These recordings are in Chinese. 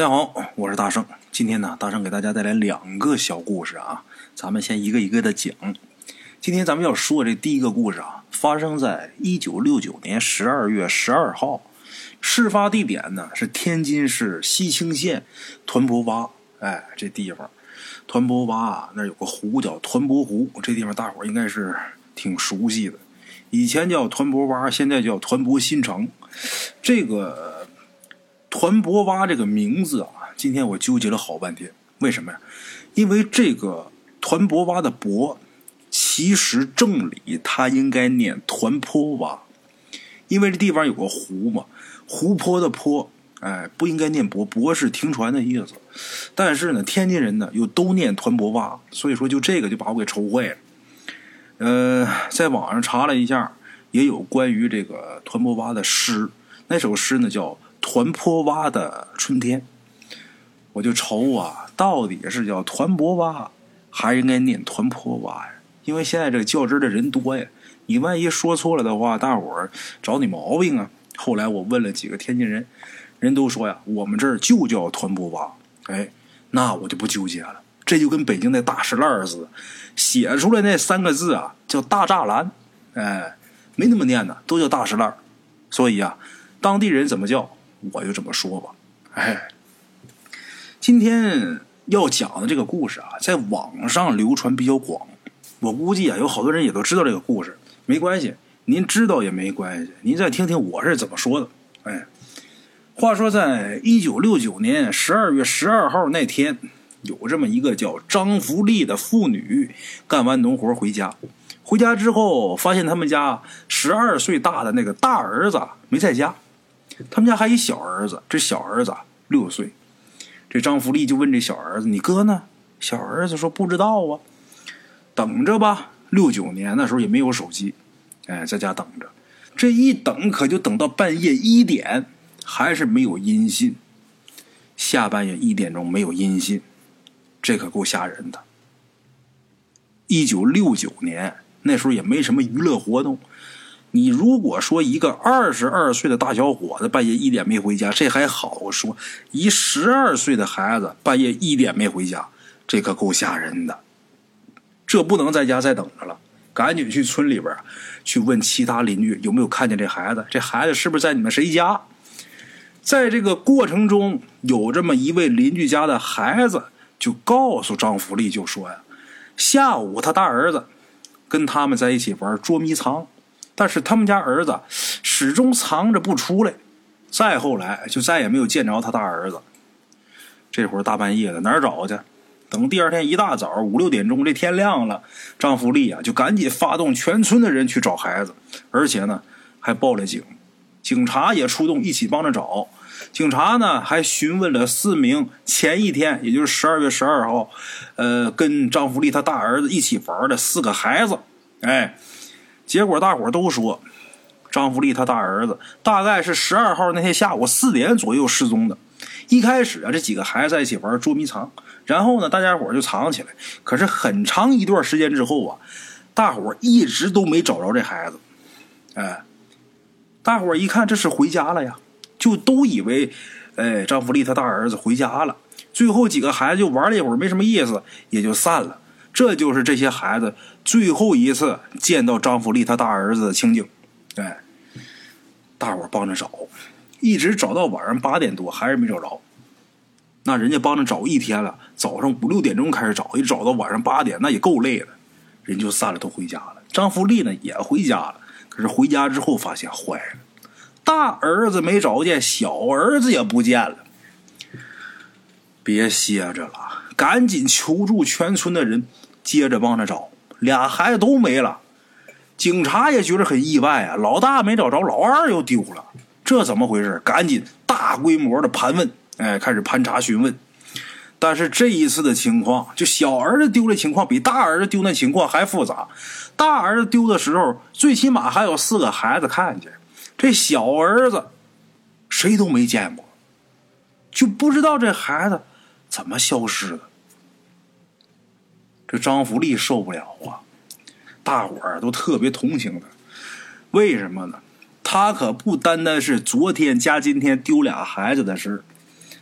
大家好，我是大圣。今天呢，大圣给大家带来两个小故事啊，咱们先一个一个的讲。今天咱们要说这第一个故事啊，发生在一九六九年十二月十二号，事发地点呢是天津市西青县团泊洼。哎，这地方，团泊洼，那有个湖叫团泊湖，这地方大伙应该是挺熟悉的。以前叫团泊洼，现在叫团泊新城。这个。团泊洼这个名字啊，今天我纠结了好半天。为什么呀？因为这个团泊洼的“泊”，其实正理它应该念团坡洼，因为这地方有个湖嘛，湖泊的“坡”，哎，不应该念“泊”，“泊”是停船的意思。但是呢，天津人呢又都念团泊洼，所以说就这个就把我给愁坏了。呃，在网上查了一下，也有关于这个团泊洼的诗，那首诗呢叫。团坡洼的春天，我就愁啊，到底是叫团泊洼，还应该念团坡洼呀？因为现在这个较真的人多呀，你万一说错了的话，大伙儿找你毛病啊。后来我问了几个天津人，人都说呀，我们这儿就叫团泊洼。哎，那我就不纠结了，这就跟北京那大石烂似的，写出来那三个字啊，叫大栅栏。哎，没那么念的，都叫大石烂。所以啊，当地人怎么叫？我就这么说吧，哎，今天要讲的这个故事啊，在网上流传比较广，我估计啊，有好多人也都知道这个故事。没关系，您知道也没关系，您再听听我是怎么说的。哎，话说在一九六九年十二月十二号那天，有这么一个叫张福利的妇女，干完农活回家，回家之后发现他们家十二岁大的那个大儿子没在家。他们家还一小儿子，这小儿子六岁。这张福利就问这小儿子：“你哥呢？”小儿子说：“不知道啊，等着吧。”六九年那时候也没有手机，哎，在家等着。这一等可就等到半夜一点，还是没有音信。下半夜一点钟没有音信，这可够吓人的。一九六九年那时候也没什么娱乐活动。你如果说一个二十二岁的大小伙子半夜一点没回家，这还好说；一十二岁的孩子半夜一点没回家，这可够吓人的。这不能在家再等着了，赶紧去村里边去问其他邻居有没有看见这孩子。这孩子是不是在你们谁家？在这个过程中，有这么一位邻居家的孩子就告诉张福利，就说呀，下午他大儿子跟他们在一起玩捉迷藏。但是他们家儿子始终藏着不出来，再后来就再也没有见着他大儿子。这会儿大半夜的哪儿找去？等第二天一大早五六点钟，这天亮了，张福利啊就赶紧发动全村的人去找孩子，而且呢还报了警，警察也出动一起帮着找。警察呢还询问了四名前一天，也就是十二月十二号，呃，跟张福利他大儿子一起玩的四个孩子，哎。结果大伙都说，张福利他大儿子大概是十二号那天下午四点左右失踪的。一开始啊，这几个孩子在一起玩捉迷藏，然后呢，大家伙就藏起来。可是很长一段时间之后啊，大伙一直都没找着这孩子。哎，大伙一看这是回家了呀，就都以为，哎，张福利他大儿子回家了。最后几个孩子就玩了一会儿，没什么意思，也就散了。这就是这些孩子最后一次见到张福利他大儿子的情景，哎，大伙帮着找，一直找到晚上八点多还是没找着。那人家帮着找一天了，早上五六点钟开始找，一找到晚上八点，那也够累的。人就散了，都回家了。张福利呢也回家了，可是回家之后发现坏了，大儿子没找见，小儿子也不见了。别歇着了，赶紧求助全村的人。接着帮着找，俩孩子都没了，警察也觉得很意外啊！老大没找着，老二又丢了，这怎么回事？赶紧大规模的盘问，哎，开始盘查询问。但是这一次的情况，就小儿子丢的情况比大儿子丢那情况还复杂。大儿子丢的时候，最起码还有四个孩子看见，这小儿子谁都没见过，就不知道这孩子怎么消失的。这张福利受不了啊！大伙儿都特别同情他，为什么呢？他可不单单是昨天加今天丢俩孩子的事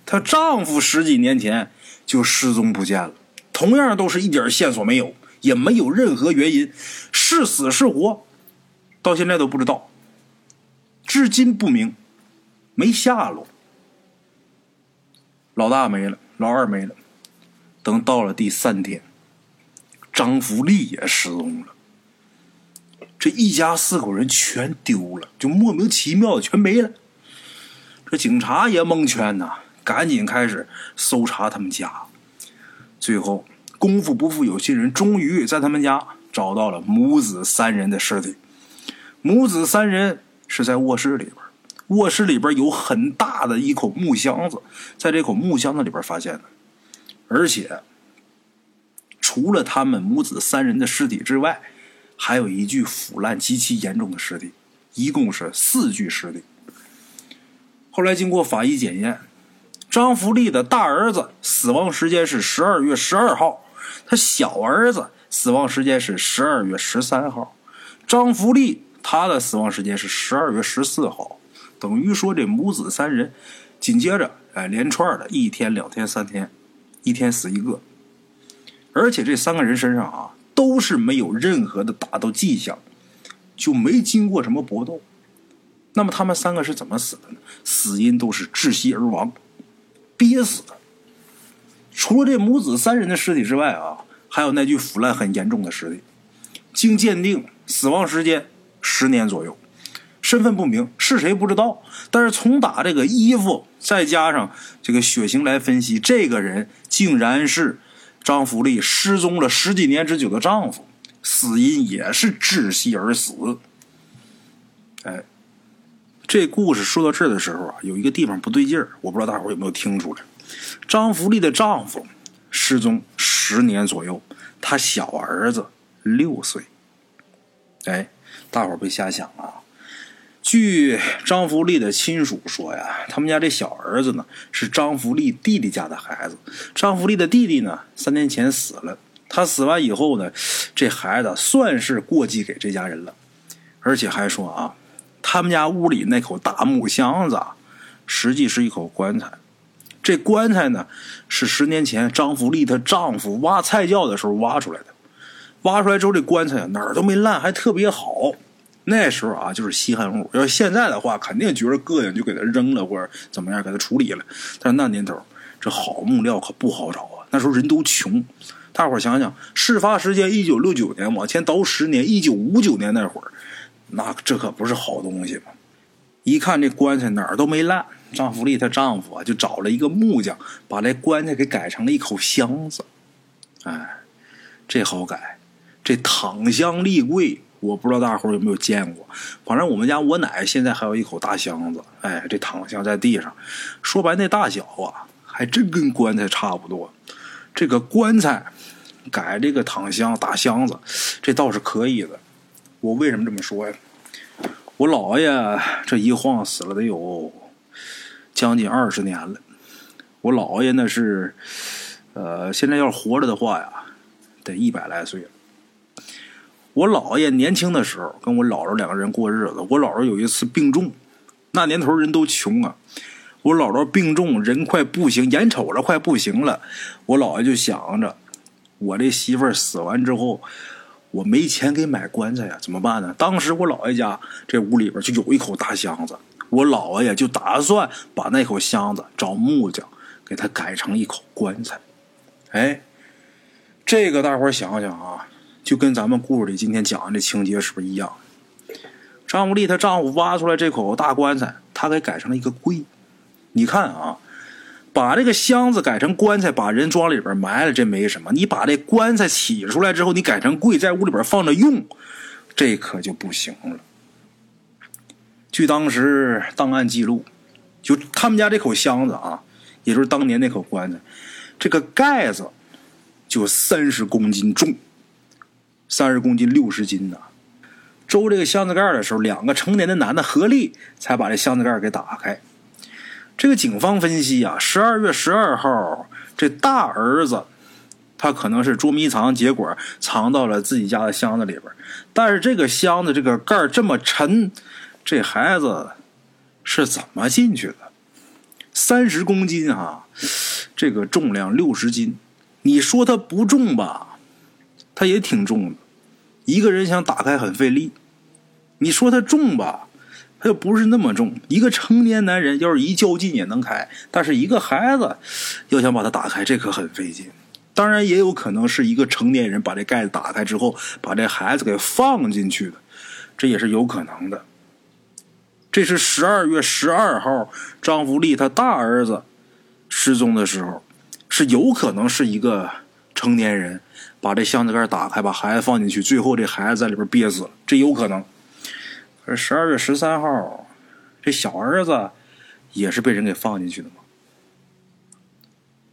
她丈夫十几年前就失踪不见了，同样都是一点线索没有，也没有任何原因，是死是活，到现在都不知道，至今不明，没下落。老大没了，老二没了，等到了第三天，张福利也失踪了。这一家四口人全丢了，就莫名其妙的全没了。这警察也蒙圈呐，赶紧开始搜查他们家。最后，功夫不负有心人，终于在他们家找到了母子三人的尸体。母子三人是在卧室里边，卧室里边有很大的一口木箱子，在这口木箱子里边发现的，而且除了他们母子三人的尸体之外。还有一具腐烂极其严重的尸体，一共是四具尸体。后来经过法医检验，张福利的大儿子死亡时间是十二月十二号，他小儿子死亡时间是十二月十三号，张福利他的死亡时间是十二月十四号，等于说这母子三人紧接着哎连串的一天两天三天，一天死一个，而且这三个人身上啊。都是没有任何的打斗迹象，就没经过什么搏斗。那么他们三个是怎么死的呢？死因都是窒息而亡，憋死的。除了这母子三人的尸体之外啊，还有那具腐烂很严重的尸体。经鉴定，死亡时间十年左右，身份不明，是谁不知道。但是从打这个衣服，再加上这个血型来分析，这个人竟然是。张福利失踪了十几年之久的丈夫，死因也是窒息而死。哎，这故事说到这儿的时候啊，有一个地方不对劲儿，我不知道大伙有没有听出来。张福利的丈夫失踪十年左右，他小儿子六岁。哎，大伙别瞎想啊。据张福利的亲属说呀，他们家这小儿子呢是张福利弟弟家的孩子。张福利的弟弟呢三年前死了，他死完以后呢，这孩子算是过继给这家人了。而且还说啊，他们家屋里那口大木箱子，实际是一口棺材。这棺材呢是十年前张福利她丈夫挖菜窖的时候挖出来的。挖出来之后，这棺材哪儿都没烂，还特别好。那时候啊，就是稀罕物。要现在的话，肯定觉得膈应，就给它扔了或者怎么样，给它处理了。但是那年头，这好木料可不好找啊。那时候人都穷，大伙想想，事发时间一九六九年，往前倒十年，一九五九年那会儿，那这可不是好东西嘛。一看这棺材哪儿都没烂，张福利她丈夫啊就找了一个木匠，把这棺材给改成了一口箱子。哎，这好改，这躺箱立柜。我不知道大伙有没有见过，反正我们家我奶现在还有一口大箱子，哎，这躺箱在地上，说白那大小啊，还真跟棺材差不多。这个棺材改这个躺箱大箱子，这倒是可以的。我为什么这么说呀？我姥爷这一晃死了得有将近二十年了。我姥爷那是，呃，现在要是活着的话呀，得一百来岁了。我姥爷年轻的时候跟我姥姥两个人过日子。我姥姥有一次病重，那年头人都穷啊。我姥姥病重，人快不行，眼瞅着快不行了。我姥爷就想着，我这媳妇儿死完之后，我没钱给买棺材呀，怎么办呢？当时我姥爷家这屋里边就有一口大箱子，我姥爷就打算把那口箱子找木匠给他改成一口棺材。哎，这个大伙想想啊。就跟咱们故事里今天讲的这情节是不是一样？张无丽她丈夫挖出来这口大棺材，她给改成了一个柜。你看啊，把这个箱子改成棺材，把人装里边埋了，这没什么。你把这棺材起出来之后，你改成柜，在屋里边放着用，这可就不行了。据当时档案记录，就他们家这口箱子啊，也就是当年那口棺材，这个盖子就三十公斤重。三十公斤，六十斤呐！周这个箱子盖的时候，两个成年的男的合力才把这箱子盖给打开。这个警方分析啊，十二月十二号，这大儿子他可能是捉迷藏，结果藏到了自己家的箱子里边。但是这个箱子这个盖这么沉，这孩子是怎么进去的？三十公斤啊，这个重量六十斤，你说他不重吧？它也挺重的，一个人想打开很费力。你说它重吧？它又不是那么重。一个成年男人要是一较劲也能开，但是一个孩子要想把它打开，这可很费劲。当然，也有可能是一个成年人把这盖子打开之后，把这孩子给放进去的，这也是有可能的。这是十二月十二号，张福利他大儿子失踪的时候，是有可能是一个成年人把这箱子盖打开，把孩子放进去，最后这孩子在里边憋死了，这有可能。可是十二月十三号，这小儿子也是被人给放进去的吗？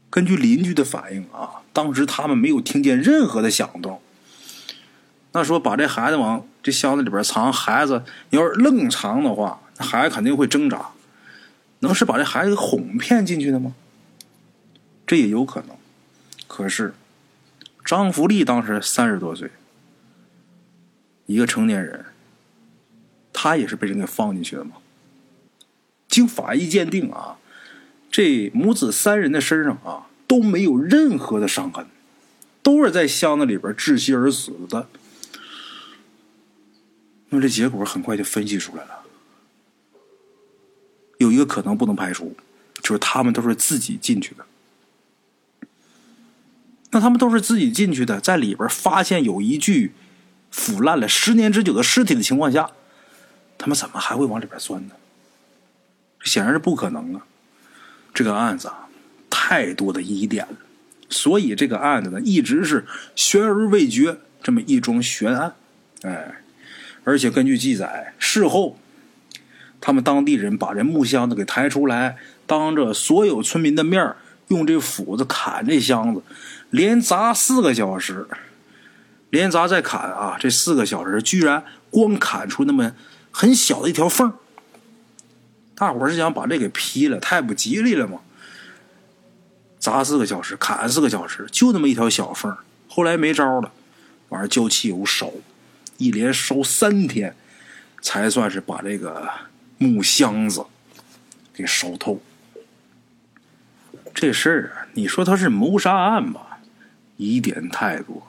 根据邻居的反应啊，当时他们没有听见任何的响动。那说把这孩子往这箱子里边藏，孩子要是愣藏的话。那孩子肯定会挣扎，能是把这孩子哄骗进去的吗？这也有可能。可是张福利当时三十多岁，一个成年人，他也是被人给放进去的吗？经法医鉴定啊，这母子三人的身上啊都没有任何的伤痕，都是在箱子里边窒息而死的。那么这结果很快就分析出来了。有一个可能不能排除，就是他们都是自己进去的。那他们都是自己进去的，在里边发现有一具腐烂了十年之久的尸体的情况下，他们怎么还会往里边钻呢？显然是不可能啊！这个案子啊，太多的疑点了，所以这个案子呢，一直是悬而未决，这么一桩悬案。哎，而且根据记载，事后。他们当地人把这木箱子给抬出来，当着所有村民的面用这斧子砍这箱子，连砸四个小时，连砸再砍啊！这四个小时居然光砍出那么很小的一条缝大伙是想把这给劈了，太不吉利了嘛！砸四个小时，砍四个小时，就那么一条小缝后来没招了，完了叫汽油烧，一连烧三天，才算是把这个。木箱子给烧透，这事儿啊，你说他是谋杀案吧，疑点太多；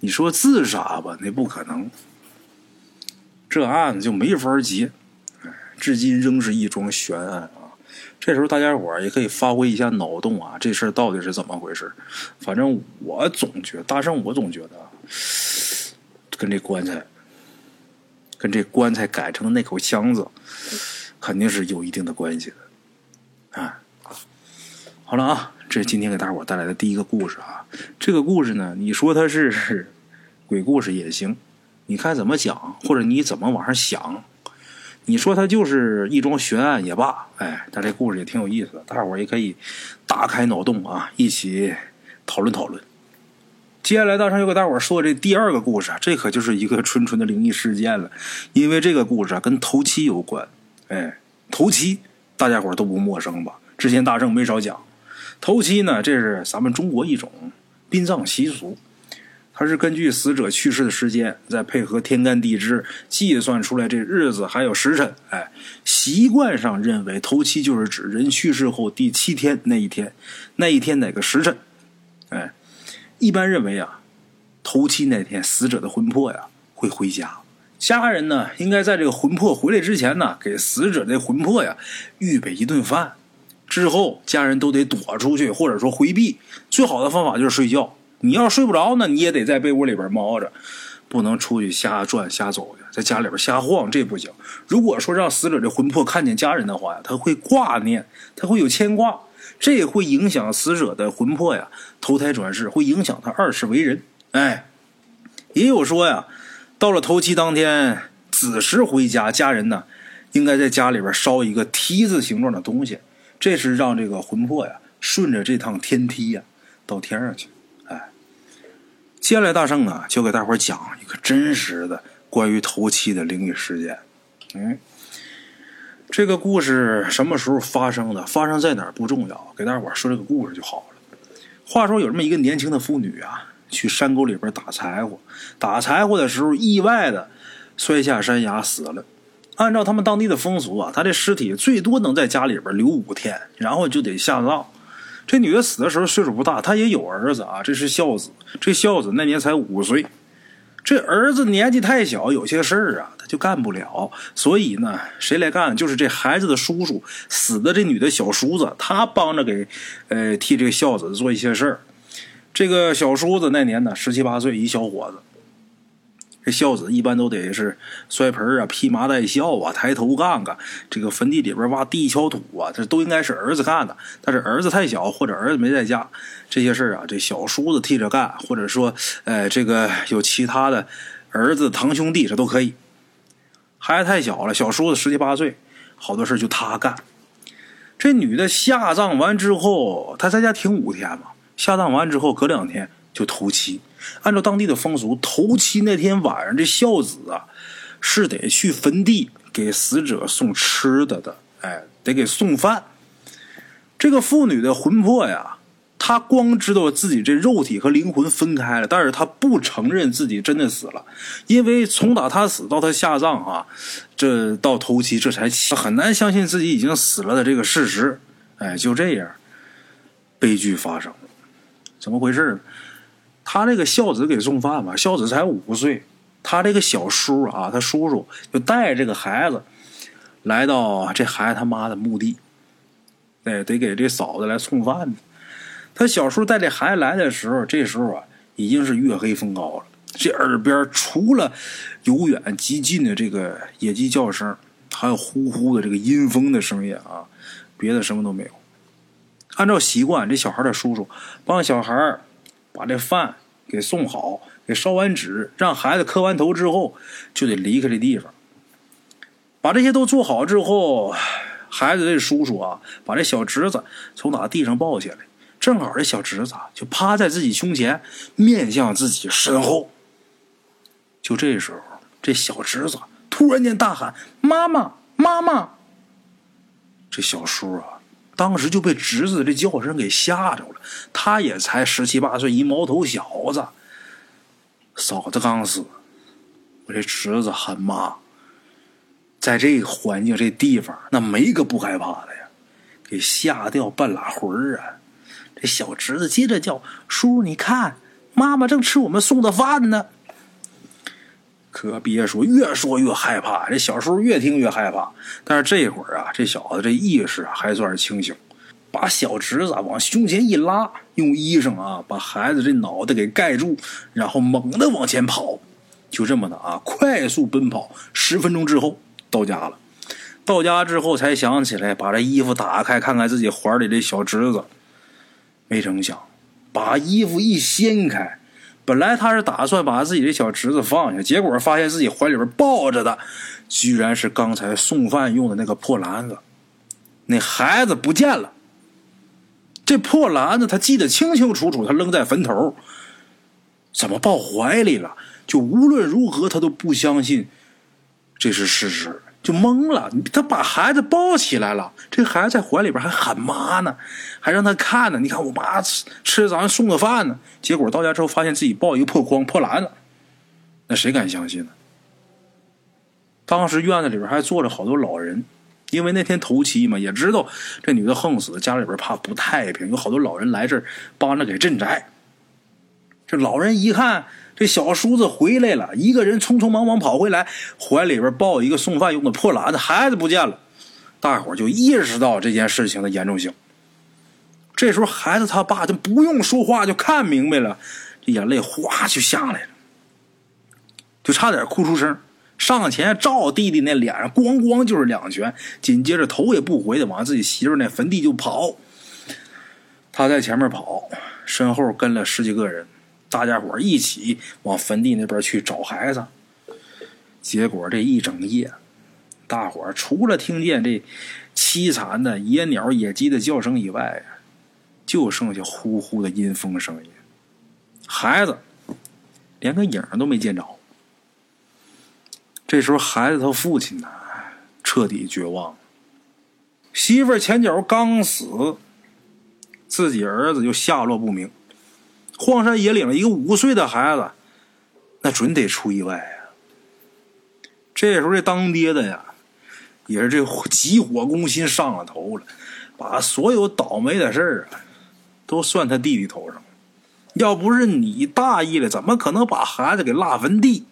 你说自杀吧，那不可能。这案子就没法结，至今仍是一桩悬案啊。这时候大家伙也可以发挥一下脑洞啊，这事儿到底是怎么回事？反正我总觉得大圣，我总觉得跟这棺材。跟这棺材改成的那口箱子，肯定是有一定的关系的，啊，好了啊，这是今天给大伙带来的第一个故事啊。这个故事呢，你说它是鬼故事也行，你看怎么讲，或者你怎么往上想，你说它就是一桩悬案也罢，哎，但这故事也挺有意思的，大伙也可以打开脑洞啊，一起讨论讨论。接下来，大圣又给大伙说这第二个故事，这可就是一个纯纯的灵异事件了。因为这个故事，跟头七有关。哎，头七，大家伙都不陌生吧？之前大圣没少讲。头七呢，这是咱们中国一种殡葬习俗，它是根据死者去世的时间，再配合天干地支计算出来这日子还有时辰。哎，习惯上认为头七就是指人去世后第七天那一天，那一天哪个时辰？哎。一般认为啊，头七那天死者的魂魄呀会回家，家人呢应该在这个魂魄回来之前呢，给死者的魂魄呀预备一顿饭，之后家人都得躲出去或者说回避，最好的方法就是睡觉。你要睡不着呢，你也得在被窝里边猫着，不能出去瞎转瞎走的，在家里边瞎晃这不行。如果说让死者的魂魄看见家人的话呀，他会挂念，他会有牵挂。这也会影响死者的魂魄呀，投胎转世，会影响他二世为人。哎，也有说呀，到了头七当天子时回家，家人呢应该在家里边烧一个梯子形状的东西，这是让这个魂魄呀顺着这趟天梯呀到天上去。哎，接下来大圣啊就给大伙讲一个真实的关于头七的灵异事件。嗯。这个故事什么时候发生的？发生在哪儿不重要，给大伙说这个故事就好了。话说有这么一个年轻的妇女啊，去山沟里边打柴火，打柴火的时候意外的摔下山崖死了。按照他们当地的风俗啊，他这尸体最多能在家里边留五天，然后就得下葬。这女的死的时候岁数不大，她也有儿子啊，这是孝子。这孝子那年才五岁，这儿子年纪太小，有些事儿啊他就干不了，所以呢，谁来干？就是这孩子的叔叔，死的这女的小叔子，他帮着给，呃，替这个孝子做一些事儿。这个小叔子那年呢，十七八岁，一小伙子。这孝子一般都得是摔盆啊、披麻戴孝啊、抬头干干，这个坟地里边挖地敲土啊，这都应该是儿子干的。但是儿子太小，或者儿子没在家，这些事啊，这小叔子替着干，或者说，呃，这个有其他的儿子、堂兄弟，这都可以。孩子太小了，小叔子十七八岁，好多事就他干。这女的下葬完之后，她在家停五天嘛，下葬完之后隔两天就头七。按照当地的风俗，头七那天晚上，这孝子啊是得去坟地给死者送吃的的，哎，得给送饭。这个妇女的魂魄呀，她光知道自己这肉体和灵魂分开了，但是她不承认自己真的死了，因为从打她死到她下葬啊，这到头七这才起很难相信自己已经死了的这个事实。哎，就这样，悲剧发生了，怎么回事？他这个孝子给送饭嘛，孝子才五岁，他这个小叔啊，他叔叔就带这个孩子来到这孩子他妈的墓地，哎，得给这嫂子来送饭呢。他小叔带这孩子来的时候，这时候啊，已经是月黑风高了，这耳边除了由远及近的这个野鸡叫声，还有呼呼的这个阴风的声音啊，别的什么都没有。按照习惯，这小孩的叔叔帮小孩。把这饭给送好，给烧完纸，让孩子磕完头之后，就得离开这地方。把这些都做好之后，孩子这叔叔啊，把这小侄子从哪地上抱起来，正好这小侄子就趴在自己胸前，面向自己身后。就这时候，这小侄子突然间大喊：“妈妈，妈妈！”这小叔啊。当时就被侄子这叫声给吓着了，他也才十七八岁，一毛头小子。嫂子刚死，我这侄子喊妈，在这个环境、这地方，那没个不害怕的呀，给吓掉半拉魂儿啊！这小侄子接着叫叔，你看，妈妈正吃我们送的饭呢。可别说，越说越害怕。这小叔越听越害怕。但是这会儿啊，这小子这意识还算是清醒，把小侄子往胸前一拉，用衣裳啊把孩子这脑袋给盖住，然后猛地往前跑。就这么的啊，快速奔跑。十分钟之后到家了。到家之后才想起来把这衣服打开，看看自己怀里的小侄子。没成想，把衣服一掀开。本来他是打算把自己的小侄子放下，结果发现自己怀里边抱着的，居然是刚才送饭用的那个破篮子。那孩子不见了。这破篮子他记得清清楚楚，他扔在坟头，怎么抱怀里了？就无论如何他都不相信这是事实。就懵了，他把孩子抱起来了，这孩子在怀里边还喊妈呢，还让他看呢。你看我妈吃吃咱送的饭呢，结果到家之后发现自己抱一个破筐破篮子，那谁敢相信呢？当时院子里边还坐着好多老人，因为那天头七嘛，也知道这女的横死，家里边怕不太平，有好多老人来这儿帮着给镇宅。这老人一看。这小叔子回来了，一个人匆匆忙忙跑回来，怀里边抱一个送饭用的破篮子，孩子不见了。大伙就意识到这件事情的严重性。这时候，孩子他爸就不用说话就看明白了，这眼泪哗就下来了，就差点哭出声，上前照弟弟那脸上咣咣就是两拳，紧接着头也不回的往自己媳妇那坟地就跑。他在前面跑，身后跟了十几个人。大家伙一起往坟地那边去找孩子，结果这一整夜，大伙除了听见这凄惨的野鸟、野鸡的叫声以外，就剩下呼呼的阴风声音。孩子连个影都没见着。这时候，孩子他父亲呢，彻底绝望了。媳妇前脚刚死，自己儿子就下落不明。荒山野岭，一个五岁的孩子，那准得出意外呀。这时候，这当爹的呀，也是这急火攻心上了头了，把所有倒霉的事儿啊，都算他弟弟头上。要不是你大意了，怎么可能把孩子给落坟地？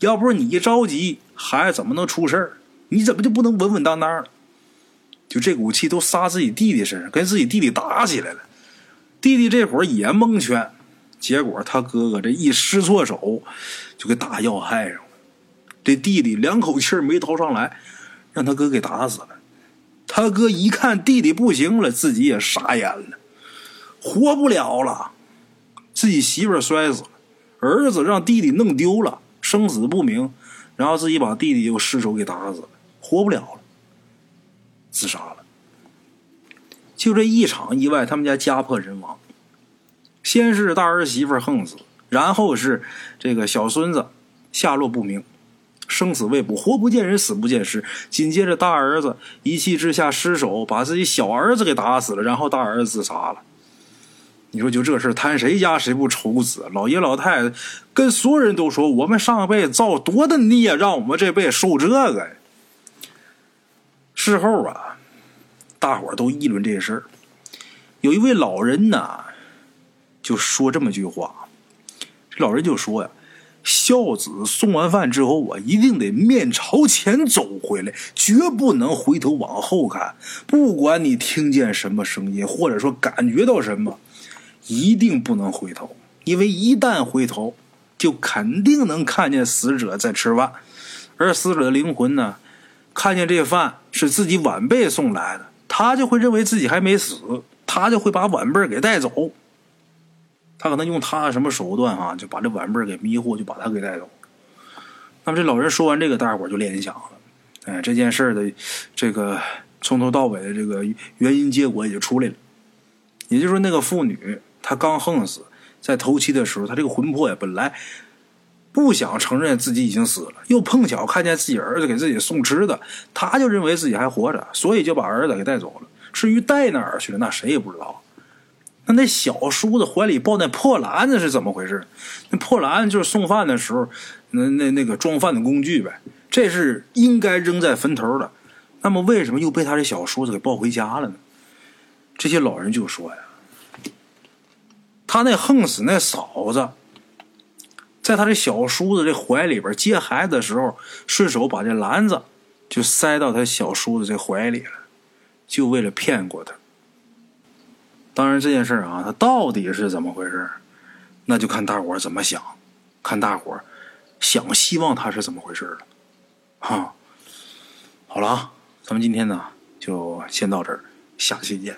要不是你一着急，孩子怎么能出事儿？你怎么就不能稳稳当当？就这股气都撒自己弟弟身上，跟自己弟弟打起来了。弟弟这会儿也蒙圈，结果他哥哥这一失错手，就给打要害上了。这弟弟两口气没掏上来，让他哥给打死了。他哥一看弟弟不行了，自己也傻眼了，活不了了。自己媳妇摔死了，儿子让弟弟弄丢了，生死不明，然后自己把弟弟又失手给打死了，活不了了，自杀了。就这一场意外，他们家家破人亡。先是大儿媳妇横死，然后是这个小孙子下落不明，生死未卜，活不见人，死不见尸。紧接着大儿子一气之下失手把自己小儿子给打死了，然后大儿子自杀了。你说就这事摊谁家谁不愁死？老爷老太太跟所有人都说，我们上辈子造多大孽，让我们这辈子受这个。事后啊，大伙都议论这事儿。有一位老人呢，就说这么句话：这老人就说呀，孝子送完饭之后啊，一定得面朝前走回来，绝不能回头往后看。不管你听见什么声音，或者说感觉到什么。一定不能回头，因为一旦回头，就肯定能看见死者在吃饭，而死者的灵魂呢，看见这饭是自己晚辈送来的，他就会认为自己还没死，他就会把晚辈给带走。他可能用他什么手段啊，就把这晚辈给迷惑，就把他给带走。那么这老人说完这个，大伙就联想了，哎，这件事的这个从头到尾的这个原因结果也就出来了，也就是说那个妇女。她刚横死，在头七的时候，她这个魂魄呀，本来不想承认自己已经死了，又碰巧看见自己儿子给自己送吃的，他就认为自己还活着，所以就把儿子给带走了。至于带哪儿去了，那谁也不知道。那那小叔子怀里抱那破篮子是怎么回事？那破篮就是送饭的时候，那那那个装饭的工具呗。这是应该扔在坟头的，那么为什么又被他这小叔子给抱回家了呢？这些老人就说呀。他那横死那嫂子，在他这小叔子这怀里边接孩子的时候，顺手把这篮子就塞到他小叔子这怀里了，就为了骗过他。当然这件事啊，他到底是怎么回事那就看大伙怎么想，看大伙想希望他是怎么回事了。哈，好了啊，咱们今天呢就先到这儿，下期见。